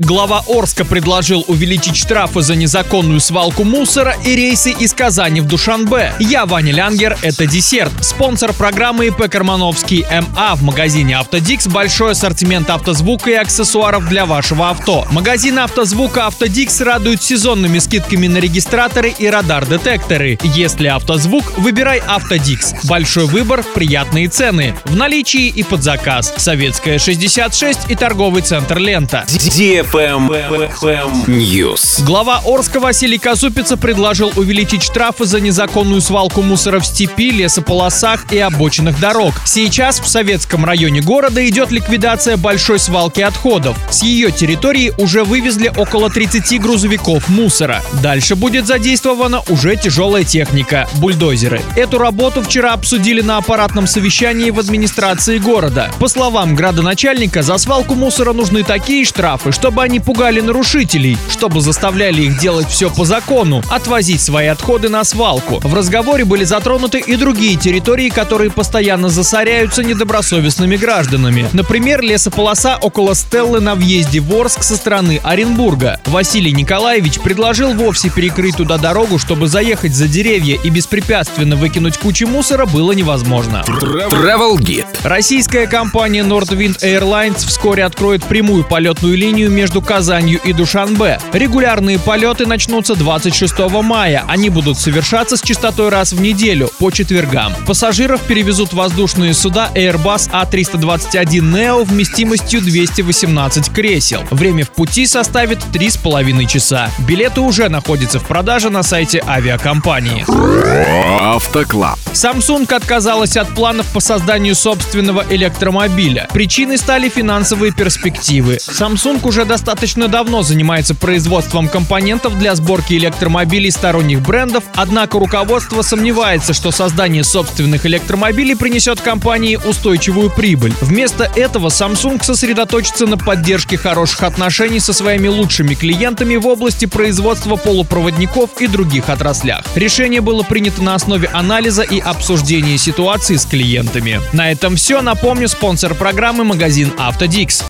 Глава Орска предложил увеличить штрафы за незаконную свалку мусора и рейсы из Казани в Душанбе. Я Ваня Лянгер, это десерт. Спонсор программы ИП Кармановский МА в магазине Автодикс большой ассортимент автозвука и аксессуаров для вашего авто. Магазин автозвука Автодикс радует сезонными скидками на регистраторы и радар-детекторы. Если автозвук, выбирай Автодикс. Большой выбор, приятные цены. В наличии и под заказ. Советская 66 и торговый центр Лента. News. Глава Орска Василий Казупица предложил увеличить штрафы за незаконную свалку мусора в степи, лесополосах и обочинах дорог. Сейчас в Советском районе города идет ликвидация большой свалки отходов. С ее территории уже вывезли около 30 грузовиков мусора. Дальше будет задействована уже тяжелая техника – бульдозеры. Эту работу вчера обсудили на аппаратном совещании в администрации города. По словам градоначальника, за свалку мусора нужны такие штрафы, чтобы чтобы они пугали нарушителей, чтобы заставляли их делать все по закону, отвозить свои отходы на свалку. В разговоре были затронуты и другие территории, которые постоянно засоряются недобросовестными гражданами. Например, лесополоса около Стеллы на въезде в Орск со стороны Оренбурга. Василий Николаевич предложил вовсе перекрыть туда дорогу, чтобы заехать за деревья и беспрепятственно выкинуть кучу мусора было невозможно. Travel Guide. Российская компания Nordwind Airlines вскоре откроет прямую полетную линию между между Казанью и Душанбе. Регулярные полеты начнутся 26 мая. Они будут совершаться с частотой раз в неделю, по четвергам. Пассажиров перевезут воздушные суда Airbus A321 Neo вместимостью 218 кресел. Время в пути составит 3,5 часа. Билеты уже находятся в продаже на сайте авиакомпании. Автоклаб. Samsung отказалась от планов по созданию собственного электромобиля. Причиной стали финансовые перспективы. Samsung уже достаточно давно занимается производством компонентов для сборки электромобилей сторонних брендов, однако руководство сомневается, что создание собственных электромобилей принесет компании устойчивую прибыль. Вместо этого Samsung сосредоточится на поддержке хороших отношений со своими лучшими клиентами в области производства полупроводников и других отраслях. Решение было принято на основе анализа и обсуждения ситуации с клиентами. На этом все. Напомню, спонсор программы магазин Автодикс.